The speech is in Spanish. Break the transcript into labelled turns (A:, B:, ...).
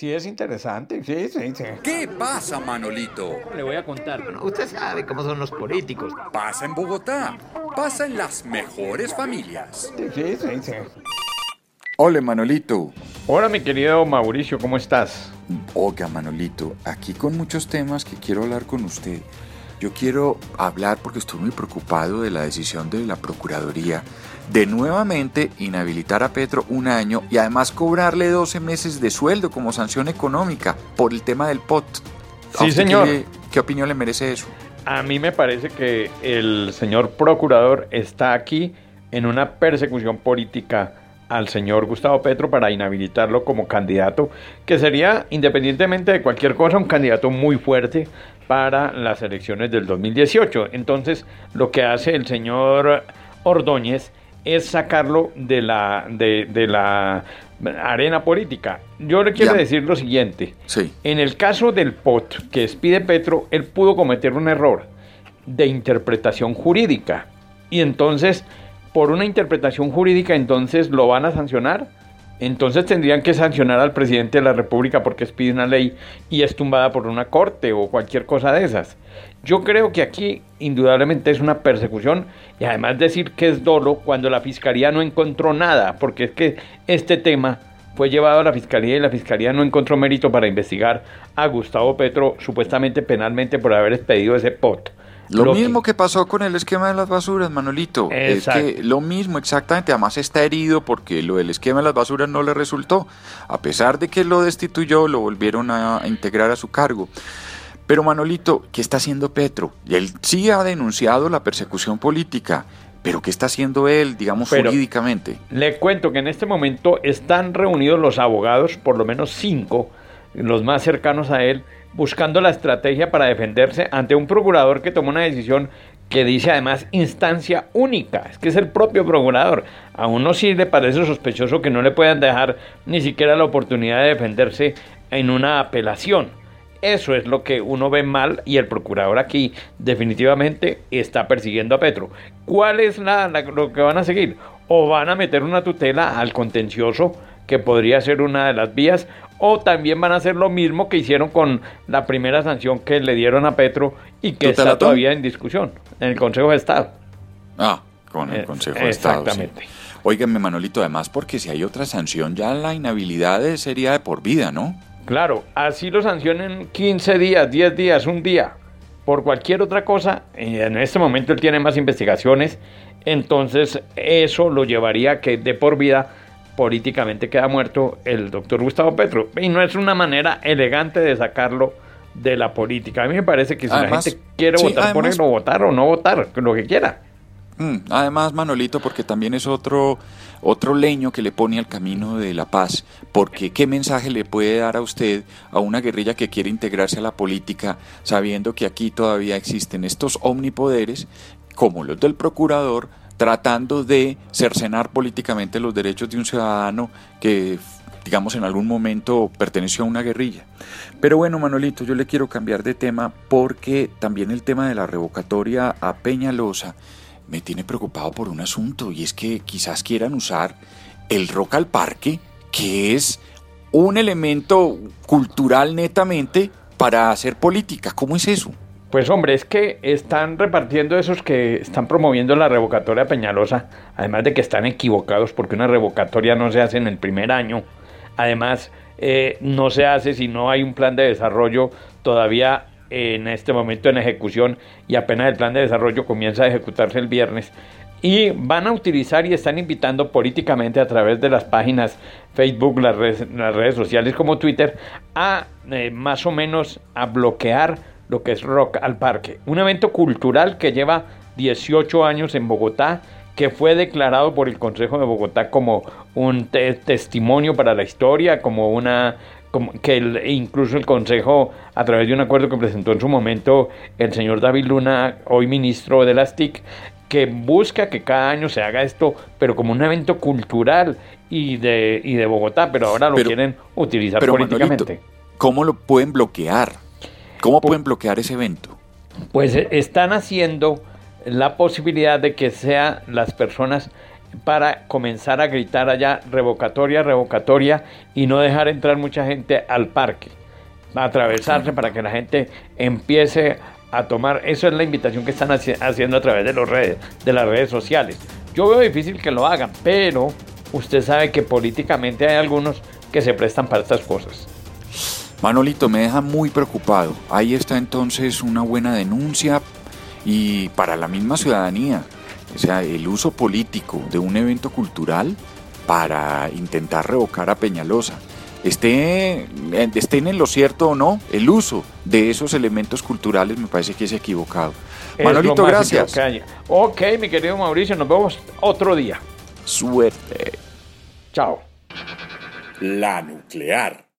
A: Sí, es interesante, sí, sí, sí.
B: ¿Qué pasa, Manolito?
C: Le voy a contar. usted sabe cómo son los políticos.
B: Pasa en Bogotá. Pasa en las mejores familias.
A: Sí, sí, sí, sí.
D: Hola, Manolito.
A: Hola, mi querido Mauricio, ¿cómo estás?
D: Oiga, Manolito, aquí con muchos temas que quiero hablar con usted. Yo quiero hablar porque estoy muy preocupado de la decisión de la Procuraduría de nuevamente inhabilitar a Petro un año y además cobrarle 12 meses de sueldo como sanción económica por el tema del POT.
A: Sí, señor.
D: Qué, qué opinión le merece eso?
A: A mí me parece que el señor procurador está aquí en una persecución política al señor Gustavo Petro para inhabilitarlo como candidato, que sería, independientemente de cualquier cosa, un candidato muy fuerte para las elecciones del 2018. Entonces, lo que hace el señor Ordóñez es sacarlo de la, de, de la arena política. Yo le quiero
D: Ya.
A: decir lo siguiente.
D: Sí.
A: En el caso del POT que expide Petro, él pudo cometer un error de interpretación jurídica. Y entonces, por una interpretación jurídica, entonces lo van a sancionar. Entonces tendrían que sancionar al presidente de la República porque expide una ley y es tumbada por una corte o cualquier cosa de esas. Yo creo que aquí indudablemente es una persecución y además decir que es dolo cuando la fiscalía no encontró nada, porque es que este tema fue llevado a la fiscalía y la fiscalía no encontró mérito para investigar a Gustavo Petro supuestamente penalmente por haber expedido ese POT.
D: Lo, mismo que pasó con el esquema de las basuras, Manolito.
A: Exacto.
D: Es que lo mismo, exactamente. Además está herido porque lo del esquema de las basuras no le resultó. A pesar de que lo destituyó, lo volvieron a, a integrar a su cargo. Pero Manolito, ¿qué está haciendo Petro? Él sí ha denunciado la persecución política, pero ¿qué está haciendo él, digamos,
A: Pero-
D: jurídicamente?
A: Le cuento que en este momento están reunidos los abogados, por lo menos cinco, los más cercanos a él, buscando la estrategia para defenderse ante un procurador que tomó una decisión que dice además instancia única, es que es el propio procurador. A uno sí le parece sospechoso que no le puedan dejar ni siquiera la oportunidad de defenderse en una apelación. Eso es lo que uno ve mal y el procurador aquí definitivamente está persiguiendo a Petro. ¿Cuál es la, la- lo que van a seguir? O van a meter una tutela al contencioso, que podría ser una de las vías, o también van a hacer lo mismo que hicieron con la primera sanción que le dieron a Petro y que está todavía en discusión en el Consejo de Estado.
D: Ah, con el
A: Eh,
D: Consejo de Estado. sí.
A: exactamente.
D: Óigame, Manolito, además, porque si hay otra sanción, ya la inhabilidad sería de por vida, ¿no?
A: Claro, así lo sancionen 15 días, 10 días, un día, por cualquier otra cosa. y En este momento él tiene más investigaciones, entonces eso lo llevaría a que de por vida políticamente queda muerto el doctor Gustavo Petro. Y no es una manera elegante de sacarlo de la política. A mí me parece que si
D: Además,
A: la gente quiere
D: sí,
A: votar por él,
D: además-
A: o votar o no votar, lo que quiera.
D: Mm, además, Manolito, porque también es otro, otro leño que le pone al camino de la paz, porque qué mensaje le puede dar a usted a una guerrilla que quiere integrarse a la política, sabiendo que aquí todavía existen estos omnipoderes, como los del procurador, tratando de cercenar políticamente los derechos de un ciudadano que, digamos, en algún momento perteneció a una guerrilla. Pero bueno, Manolito, yo le quiero cambiar de tema porque también el tema de la revocatoria a Peñalosa me tiene preocupado por un asunto y es que quizás quieran usar el rock al parque, que es un elemento cultural netamente para hacer política. ¿Cómo es eso?
A: Pues hombre, es que están repartiendo esos que están promoviendo la revocatoria Peñalosa, además de que están equivocados porque una revocatoria no se hace en el primer año, además eh, no se hace si no hay un plan de desarrollo todavía en este momento en ejecución y apenas el plan de desarrollo comienza a ejecutarse el viernes. Y van a utilizar y están invitando políticamente a través de las páginas Facebook, las redes, las redes sociales como Twitter, a eh, más o menos a bloquear lo que es Rock al Parque. Un evento cultural que lleva 18 años en Bogotá, que fue declarado por el Consejo de Bogotá como un te- testimonio para la historia, como una como que el- incluso el Consejo, a través de un acuerdo que presentó en su momento el señor David Luna, hoy ministro de las TIC, que busca que cada año se haga esto, pero como un evento cultural y de, y de Bogotá, pero ahora lo
D: Pero-
A: quieren utilizar
D: Pero
A: políticamente.
D: Manolito, ¿cómo lo pueden bloquear? ¿Cómo pueden bloquear ese evento?
A: Pues eh, están haciendo la posibilidad de que sean las personas para comenzar a gritar allá revocatoria, revocatoria y no dejar entrar mucha gente al parque, a atravesarse para que la gente empiece a tomar. Eso es la invitación que están haciendo a través de, los redes, de las redes sociales. Yo veo difícil que lo hagan, pero usted sabe que políticamente hay algunos que se prestan para estas cosas.
D: Manolito, me deja muy preocupado. Ahí está entonces una buena denuncia y para la misma ciudadanía. O sea, el uso político de un evento cultural para intentar revocar a Peñalosa. Esté, estén en lo cierto o no, el uso de esos elementos culturales me parece que es equivocado.
A: Manolito, gracias. Ok, mi querido Mauricio, nos vemos otro día.
D: Suerte.
A: Chao.
B: La nuclear.